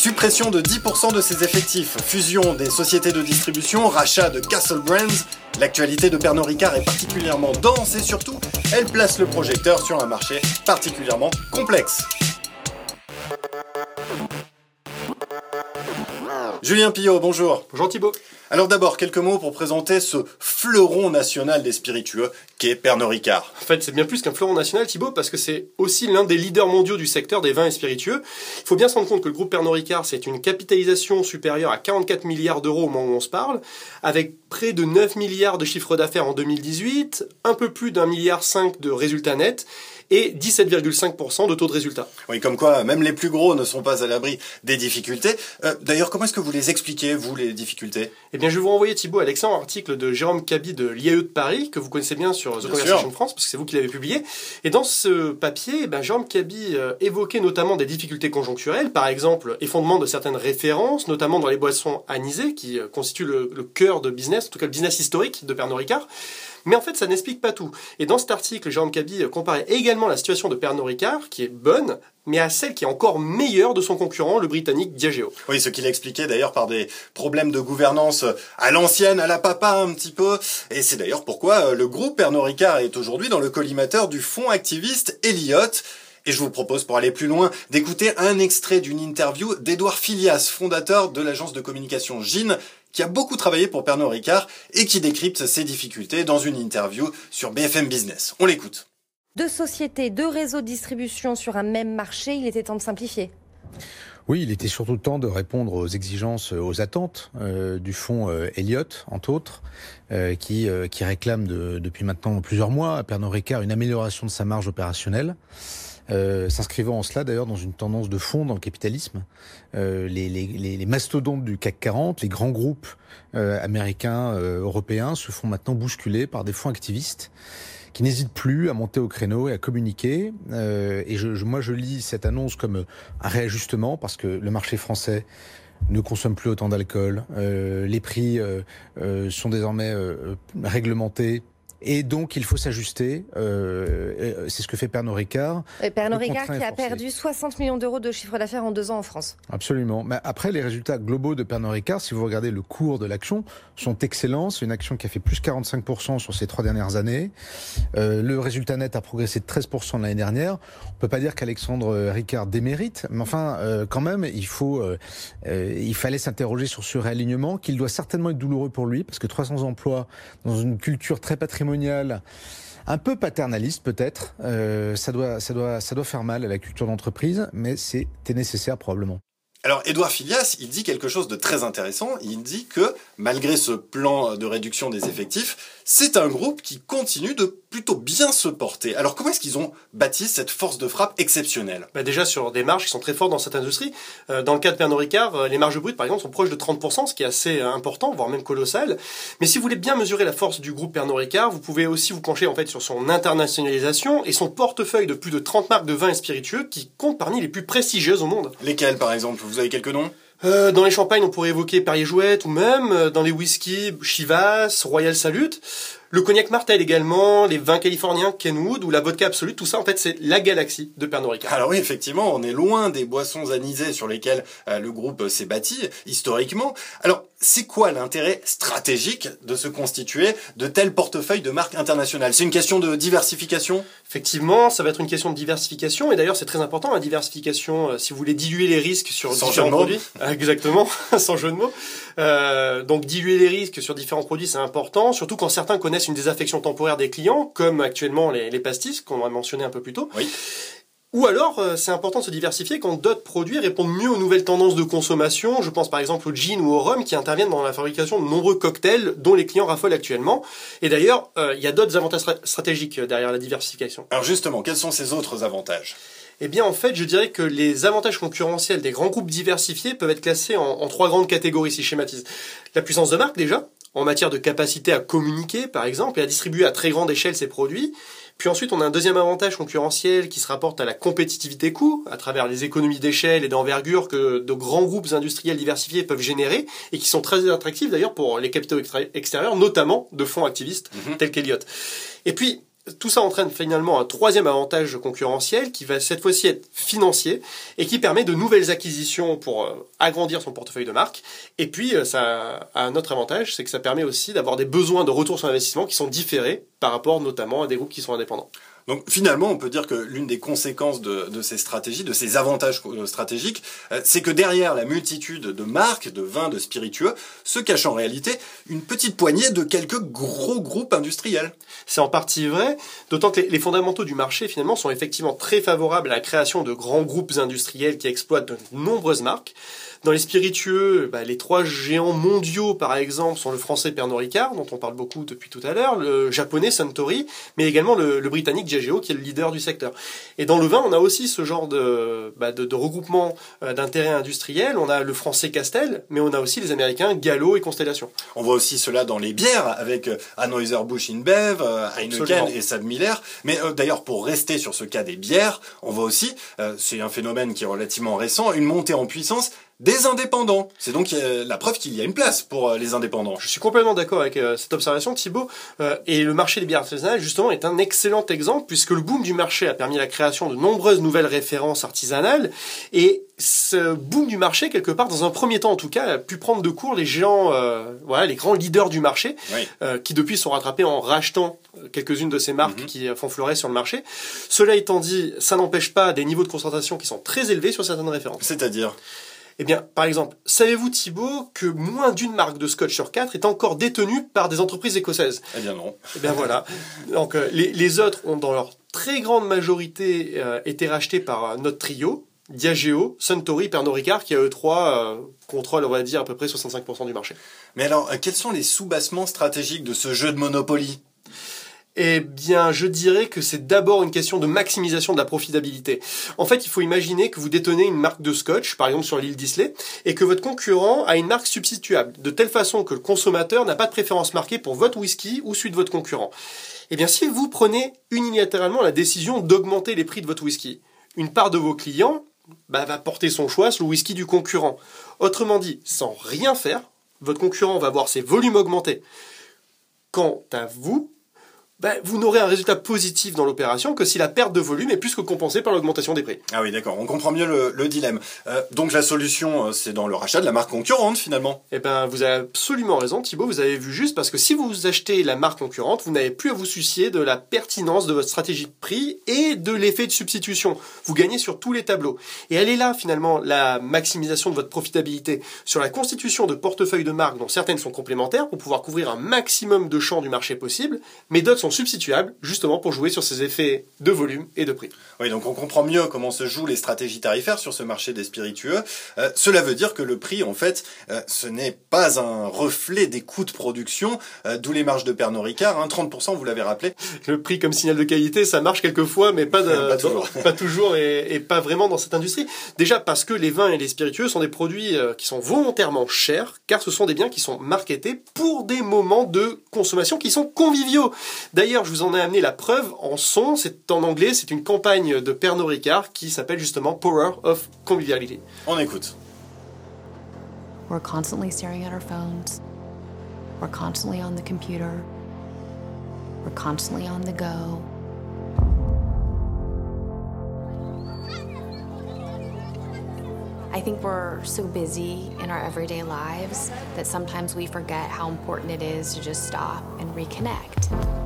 Suppression de 10% de ses effectifs, fusion des sociétés de distribution, rachat de Castle Brands. L'actualité de Pernod Ricard est particulièrement dense et surtout, elle place le projecteur sur un marché particulièrement complexe. Julien Pillot, bonjour. Bonjour Thibault. Alors d'abord, quelques mots pour présenter ce fleuron national des spiritueux qu'est Pernod Ricard. En fait, c'est bien plus qu'un fleuron national, Thibault, parce que c'est aussi l'un des leaders mondiaux du secteur des vins et spiritueux. Il faut bien se rendre compte que le groupe Pernod Ricard, c'est une capitalisation supérieure à 44 milliards d'euros au moment où on se parle, avec près de 9 milliards de chiffre d'affaires en 2018, un peu plus d'un milliard 5 de résultats nets, et 17,5% de taux de résultat. Oui, comme quoi même les plus gros ne sont pas à l'abri des difficultés. Euh, d'ailleurs, comment est-ce que vous les expliquez, vous, les difficultés? Eh bien, je vais vous renvoyer, Thibault, à l'excellent article de Jérôme Cabi de l'IAE de Paris, que vous connaissez bien sur The Conversation France, parce que c'est vous qui l'avez publié. Et dans ce papier, eh ben, Jérôme Cabi euh, évoquait notamment des difficultés conjoncturelles, par exemple, effondrement de certaines références, notamment dans les boissons anisées, qui euh, constituent le, le cœur de business, en tout cas le business historique de Pernod Ricard. Mais en fait, ça n'explique pas tout. Et dans cet article, Jérôme Cabi comparait également la situation de Pernod Ricard, qui est bonne, mais à celle qui est encore meilleure de son concurrent, le britannique Diageo. Oui, ce qu'il expliquait d'ailleurs par des problèmes de gouvernance à l'ancienne, à la papa un petit peu. Et c'est d'ailleurs pourquoi le groupe Pernod Ricard est aujourd'hui dans le collimateur du fonds activiste Elliott. Et je vous propose, pour aller plus loin, d'écouter un extrait d'une interview d'Edouard Filias, fondateur de l'agence de communication GIN, qui a beaucoup travaillé pour Pernod Ricard et qui décrypte ses difficultés dans une interview sur BFM Business. On l'écoute. Deux sociétés, deux réseaux de distribution sur un même marché, il était temps de simplifier. Oui, il était surtout temps de répondre aux exigences, aux attentes euh, du fonds euh, Elliott, entre autres, euh, qui, euh, qui réclame de, depuis maintenant plusieurs mois à Pernod Ricard une amélioration de sa marge opérationnelle. Euh, s'inscrivant en cela d'ailleurs dans une tendance de fond dans le capitalisme. Euh, les, les, les, mastodontes du CAC 40, les grands groupes euh, américains, euh, européens se font maintenant bousculer par des fonds activistes qui n'hésitent plus à monter au créneau et à communiquer. Euh, et je, je, moi, je lis cette annonce comme un réajustement parce que le marché français ne consomme plus autant d'alcool. Euh, les prix sont désormais réglementés et donc, il faut s'ajuster. Euh, c'est ce que fait Pernod Ricard. Et Pernod Ricard qui a perdu 60 millions d'euros de chiffre d'affaires en deux ans en France. Absolument. Mais après, les résultats globaux de Pernod Ricard, si vous regardez le cours de l'action, sont excellents. C'est une action qui a fait plus 45% sur ces trois dernières années. Euh, le résultat net a progressé de 13% l'année dernière. On peut pas dire qu'Alexandre Ricard démérite, mais enfin, euh, quand même, il faut, euh, il fallait s'interroger sur ce réalignement, qu'il doit certainement être douloureux pour lui, parce que 300 emplois dans une culture très patrimoniale un peu paternaliste peut-être. Euh, ça, doit, ça, doit, faire mal à la culture d'entreprise, mais c'était nécessaire probablement. Alors, Edouard Filias, il dit quelque chose de très intéressant. Il dit que, malgré ce plan de réduction des effectifs, c'est un groupe qui continue de plutôt bien se porter. Alors, comment est-ce qu'ils ont bâti cette force de frappe exceptionnelle? Bah Déjà sur des marges qui sont très fortes dans cette industrie. Euh, dans le cas de Pernod Ricard, euh, les marges brutes, par exemple, sont proches de 30%, ce qui est assez euh, important, voire même colossal. Mais si vous voulez bien mesurer la force du groupe Pernod Ricard, vous pouvez aussi vous pencher en fait sur son internationalisation et son portefeuille de plus de 30 marques de vins et spiritueux qui compte parmi les plus prestigieuses au monde. Lesquelles, par exemple? Vous avez quelques noms? Euh, dans les champagnes, on pourrait évoquer Perrier Jouette ou même euh, dans les whiskies Chivas, Royal Salut. Le cognac Martel également, les vins californiens Kenwood ou la vodka absolue, tout ça en fait c'est la galaxie de Pernod Ricard. Alors oui, effectivement, on est loin des boissons anisées sur lesquelles euh, le groupe s'est bâti historiquement. Alors, c'est quoi l'intérêt stratégique de se constituer de tels portefeuilles de marques internationales? C'est une question de diversification? Effectivement, ça va être une question de diversification et d'ailleurs c'est très important la diversification euh, si vous voulez diluer les risques sur sans différents produits. Exactement, sans jeu de mots. Euh, donc diluer les risques sur différents produits, c'est important, surtout quand certains connaissent une désaffection temporaire des clients, comme actuellement les, les pastis qu'on a mentionné un peu plus tôt. Oui. Ou alors, euh, c'est important de se diversifier quand d'autres produits répondent mieux aux nouvelles tendances de consommation. Je pense par exemple au gin ou au rhum qui interviennent dans la fabrication de nombreux cocktails dont les clients raffolent actuellement. Et d'ailleurs, euh, il y a d'autres avantages stratégiques derrière la diversification. Alors justement, quels sont ces autres avantages? Eh bien, en fait, je dirais que les avantages concurrentiels des grands groupes diversifiés peuvent être classés en, en trois grandes catégories, si je schématise. La puissance de marque, déjà, en matière de capacité à communiquer, par exemple, et à distribuer à très grande échelle ses produits. Puis ensuite, on a un deuxième avantage concurrentiel qui se rapporte à la compétitivité coût, à travers les économies d'échelle et d'envergure que de grands groupes industriels diversifiés peuvent générer, et qui sont très attractifs d'ailleurs pour les capitaux extérieurs, notamment de fonds activistes Mhm. tels qu'Eliott. Et puis, tout ça entraîne finalement un troisième avantage concurrentiel qui va cette fois-ci être financier et qui permet de nouvelles acquisitions pour euh, agrandir son portefeuille de marque. Et puis, euh, ça a un autre avantage, c'est que ça permet aussi d'avoir des besoins de retour sur investissement qui sont différés par rapport notamment à des groupes qui sont indépendants. Donc finalement, on peut dire que l'une des conséquences de, ces stratégies, de ces avantages euh, stratégiques, euh, c'est que derrière la multitude de marques, de vins, de spiritueux, se cache en réalité une petite poignée de quelques gros groupes industriels. C'est en partie vrai, d'autant que les, fondamentaux du marché finalement sont effectivement très favorables à la création de grands groupes industriels qui exploitent de nombreuses marques. Dans les spiritueux, bah, les trois géants mondiaux, par exemple, sont le français Pernod Ricard, dont on parle beaucoup depuis tout à l'heure, le japonais Suntory, mais également le, britannique Diageo, qui est le leader du secteur. Et dans le vin, on a aussi ce genre de, bah, de, regroupement euh, d'intérêts industriels. On a le français Castel, mais on a aussi les américains Gallo et Constellation. On voit aussi cela dans les bières, avec euh, Anheuser-Busch InBev, euh, Heineken et Sab Miller. Mais d'ailleurs, pour rester sur ce cas des bières, on voit aussi, c'est un phénomène qui est relativement récent, une montée en puissance des indépendants. C'est donc euh, la preuve qu'il y a une place pour euh, les indépendants. Je suis complètement d'accord avec euh, cette observation, Thibault. et le marché des bières artisanales, justement, est un excellent exemple puisque le boom du marché a permis la création de nombreuses nouvelles références artisanales. Et ce boom du marché, quelque part, dans un premier temps en tout cas, a pu prendre de court les géants, voilà, les grands leaders du marché, qui depuis sont rattrapés en rachetant quelques-unes de ces marques mhm. qui font fleurir sur le marché. Cela étant dit, ça n'empêche pas des niveaux de concentration qui sont très élevés sur certaines références. C'est-à-dire? Eh bien, par exemple, savez-vous Thibault que moins d'une marque de scotch sur quatre est encore détenue par des entreprises écossaises? Eh bien non. Eh bien voilà. Donc euh, les, autres ont dans leur très grande majorité euh, été rachetés par euh, notre trio, Diageo, Suntory, Pernod Ricard, qui à eux trois contrôlent, on va dire, à peu près 65% du marché. Mais alors, quels sont les sous-bassements stratégiques de ce jeu de Monopoly? Eh bien, je dirais que c'est d'abord une question de maximisation de la profitabilité. En fait, il faut imaginer que vous détenez une marque de scotch, par exemple sur l'île d'Islay, et que votre concurrent a une marque substituable, de telle façon que le consommateur n'a pas de préférence marquée pour votre whisky ou celui de votre concurrent. Eh bien, si vous prenez unilatéralement la décision d'augmenter les prix de votre whisky, une part de vos clients bah, va porter son choix sur le whisky du concurrent. Autrement dit, sans rien faire, votre concurrent va voir ses volumes augmenter. Quant à vous, ben, vous n'aurez un résultat positif dans l'opération que si la perte de volume est plus que compensée par l'augmentation des prix. Ah oui, d'accord, on comprend mieux le, dilemme. Euh, donc la solution, euh, c'est dans le rachat de la marque concurrente finalement. Eh ben, vous avez absolument raison, Thibaut, vous avez vu juste, parce que si vous achetez la marque concurrente, vous n'avez plus à vous soucier de la pertinence de votre stratégie de prix et de l'effet de substitution. Vous gagnez sur tous les tableaux. Et elle est là finalement la maximisation de votre profitabilité sur la constitution de portefeuilles de marques dont certaines sont complémentaires pour pouvoir couvrir un maximum de champs du marché possible, mais d'autres sont substituables justement pour jouer sur ces effets de volume et de prix. Oui, donc on comprend mieux comment se jouent les stratégies tarifaires sur ce marché des spiritueux. Euh, cela veut dire que le prix, en fait, euh, ce n'est pas un reflet des coûts de production, euh, d'où les marges de Pernod Ricard, hein, 30%, vous l'avez rappelé. Le prix comme signal de qualité, ça marche quelquefois, mais pas, pas toujours, et, et, pas vraiment dans cette industrie. Déjà parce que les vins et les spiritueux sont des produits qui sont volontairement chers, car ce sont des biens qui sont marketés pour des moments de consommation qui sont conviviaux. D'ailleurs, je vous en ai amené la preuve en son. C'est en anglais, c'est une campagne de Pernod Ricard qui s'appelle justement Power of Conviviality. On écoute. We're constantly staring at our phones. We're constantly on the computer. We're constantly on the go. I think we're so busy in our everyday lives that sometimes we forget how important it is to just stop and reconnect.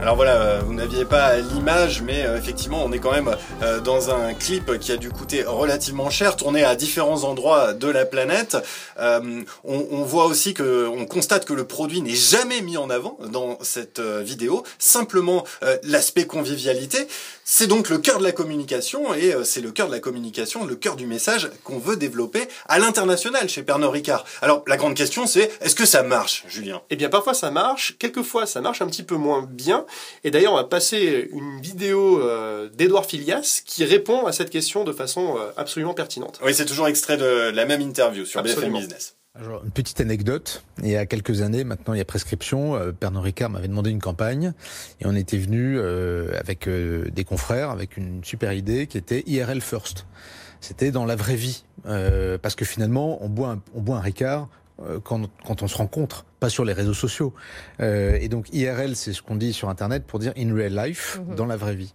Alors voilà, euh, vous n'aviez pas l'image, mais euh, effectivement, on est quand même euh, dans un clip qui a dû coûter relativement cher, tourné à différents endroits de la planète. on, voit aussi que, on constate que le produit n'est jamais mis en avant dans cette vidéo. Simplement l'aspect convivialité. C'est donc le cœur de la communication et c'est le cœur de la communication, le cœur du message qu'on veut développer à l'international chez Pernod Ricard. Alors la grande question, c'est est-ce que ça marche, Julien? Eh bien, parfois ça marche, quelquefois ça marche un petit peu moins bien. Et d'ailleurs, on va passer une vidéo euh, d'Edouard Filias qui répond à cette question de façon euh, absolument pertinente. Oui, c'est toujours extrait de la même interview sur BFM Business. Alors, une petite anecdote. Il y a quelques années, maintenant il y a prescription, euh, Pernod Ricard m'avait demandé une campagne et on était venu avec des confrères avec une super idée qui était IRL First. C'était dans la vraie vie. parce que finalement, on boit, un, on boit un Ricard quand, quand, on se rencontre, pas sur les réseaux sociaux. et donc IRL, c'est ce qu'on dit sur Internet pour dire in real life, mhm. dans la vraie vie.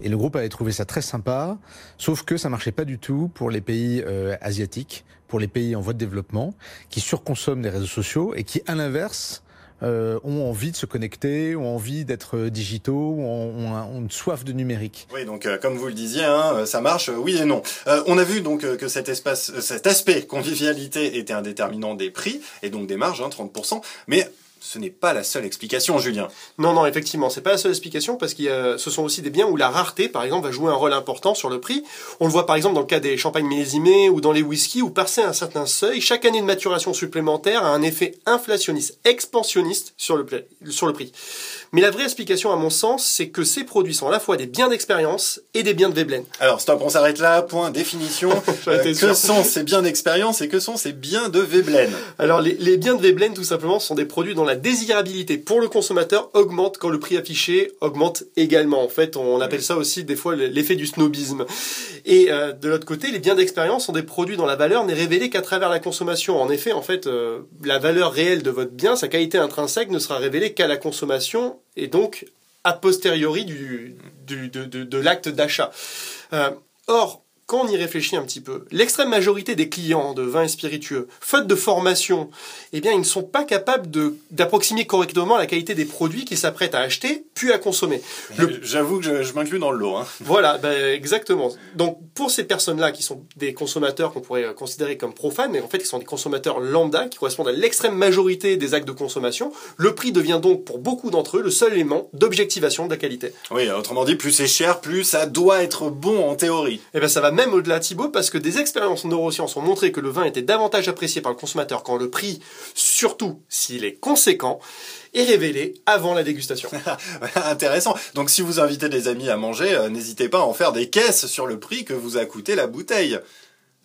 Et le groupe avait trouvé ça très sympa, sauf que ça marchait pas du tout pour les pays asiatiques, pour les pays en voie de développement, qui surconsomment les réseaux sociaux et qui, à l'inverse, euh, ont envie de se connecter, ont envie d'être euh, digitaux, ont, ont, une soif de numérique. Oui, donc euh, comme vous le disiez, hein, ça marche, oui et non. on a vu donc que cet espace, cet aspect convivialité était un déterminant des prix et donc des marges, hein, 30%. Mais ce n'est pas la seule explication, Julien. Non, non, effectivement, c'est pas la seule explication parce que ce sont aussi des biens où la rareté, par exemple, va jouer un rôle important sur le prix. On le voit par exemple dans le cas des champagnes millésimés ou dans les whiskies où passer un certain seuil, chaque année de maturation supplémentaire a un effet inflationniste, expansionniste sur le, sur le prix. Mais la vraie explication, à mon sens, c'est que ces produits sont à la fois des biens d'expérience et des biens de Veblen. Alors, stop, on s'arrête là. Point, définition. Euh, que sont ces biens d'expérience et que sont ces biens de Veblen? Alors, les, les, biens de Veblen, tout simplement, sont des produits dont la désirabilité pour le consommateur augmente quand le prix affiché augmente également. En fait, on appelle ça aussi des fois l'effet du snobisme. Et euh, de l'autre côté, les biens d'expérience sont des produits dont la valeur n'est révélée qu'à travers la consommation. En effet, en fait, euh, la valeur réelle de votre bien, sa qualité intrinsèque, ne sera révélée qu'à la consommation et donc a posteriori du, de, l'acte d'achat. Euh, or, quand on y réfléchit un petit peu, l'extrême majorité des clients de vins et spiritueux, faute de formation, eh bien, ils ne sont pas capables d'approximer correctement la qualité des produits qu'ils s'apprêtent à acheter, puis à consommer. J'avoue que je, m'inclus dans le lot. Hein. Voilà, ben, exactement. Donc, pour ces personnes-là, qui sont des consommateurs qu'on pourrait considérer comme profanes, mais en fait, qui sont des consommateurs lambda, qui correspondent à l'extrême majorité des actes de consommation, le prix devient donc, pour beaucoup d'entre eux, le seul élément d'objectivation de la qualité. Oui, autrement dit, plus c'est cher, plus ça doit être bon en théorie. Eh bien, ça va même au-delà, Thibaut, parce que des expériences neurosciences ont montré que le vin était davantage apprécié par le consommateur quand le prix, surtout s'il est conséquent, est révélé avant la dégustation. Intéressant. Donc si vous invitez des amis à manger, euh, n'hésitez pas à en faire des caisses sur le prix que vous a coûté la bouteille.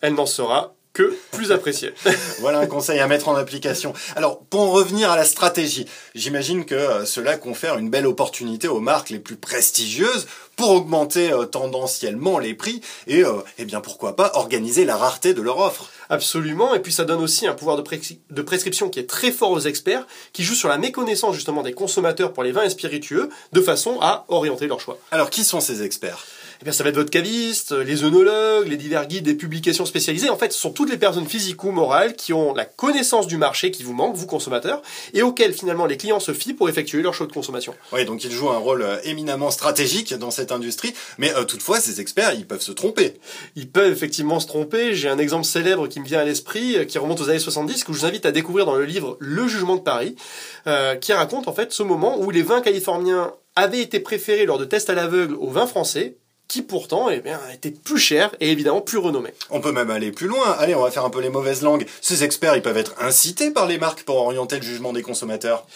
Elle n'en sera que plus apprécié. voilà un conseil à mettre en application. Alors, pour en revenir à la stratégie, j'imagine que euh, cela confère une belle opportunité aux marques les plus prestigieuses pour augmenter euh, tendanciellement les prix et, euh, eh bien, pourquoi pas organiser la rareté de leur offre. Absolument, et puis ça donne aussi un pouvoir de, de, prescription qui est très fort aux experts, qui jouent sur la méconnaissance justement des consommateurs pour les vins et spiritueux, de façon à orienter leur choix. Alors, qui sont ces experts? Eh bien, ça va être votre caviste, les œnologues, les divers guides des publications spécialisées. En fait, ce sont toutes les personnes physiques ou morales qui ont la connaissance du marché qui vous manque, vous consommateurs, et auxquels finalement les clients se fient pour effectuer leur choix de consommation. Oui, donc ils jouent un rôle euh, éminemment stratégique dans cette industrie, mais euh, toutefois, ces experts, ils peuvent se tromper. Ils peuvent effectivement se tromper. J'ai un exemple célèbre qui me vient à l'esprit, euh, qui remonte aux années 70, que je vous invite à découvrir dans le livre Le Jugement de Paris, qui raconte en fait ce moment où les vins californiens avaient été préférés lors de tests à l'aveugle aux vins français qui pourtant eh bien, était plus cher et évidemment plus renommé. On peut même aller plus loin. Allez, on va faire un peu les mauvaises langues. Ces experts, ils peuvent être incités par les marques pour orienter le jugement des consommateurs.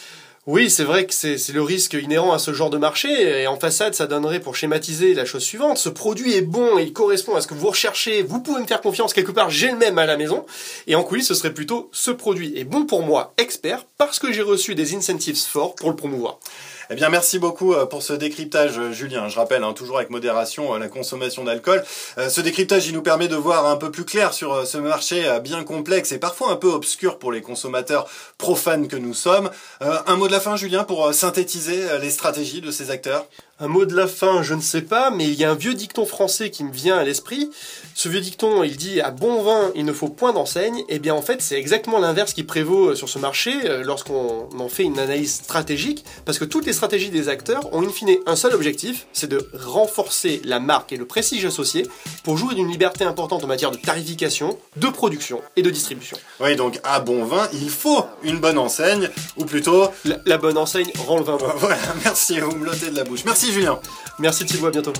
Oui, c'est vrai que c'est le risque inhérent à ce genre de marché. Et en façade, ça donnerait pour schématiser la chose suivante. Ce produit est bon et il correspond à ce que vous recherchez. Vous pouvez me faire confiance quelque part. J'ai le même à la maison. Et en coulisses, ce serait plutôt ce produit est bon pour moi, expert, parce que j'ai reçu des incentives forts pour le promouvoir. Eh bien, merci beaucoup euh, pour ce décryptage, euh, Julien. Je rappelle, hein, toujours avec modération, euh, la consommation d'alcool. Ce décryptage, il nous permet de voir un peu plus clair sur ce marché bien complexe et parfois un peu obscur pour les consommateurs profanes que nous sommes. Un mot de la fin, Julien, pour synthétiser les stratégies de ces acteurs? Un mot de la fin, je ne sais pas, mais il y a un vieux dicton français qui me vient à l'esprit. Ce vieux dicton, il dit à bon vin, il ne faut point d'enseigne. Eh bien, en fait, c'est exactement l'inverse qui prévaut sur ce marché lorsqu'on en fait une analyse stratégique, parce que toutes les stratégies des acteurs ont in fine un seul objectif, c'est de renforcer la marque et le prestige associé pour jouer d'une liberté importante en matière de tarification, de production et de distribution. Oui, donc à bon vin, il faut une bonne enseigne, ou plutôt... La, bonne enseigne rend le vin bon. Voilà, merci, vous me l'ôtez de la bouche. Merci Julien. Merci Thibaut, à bientôt.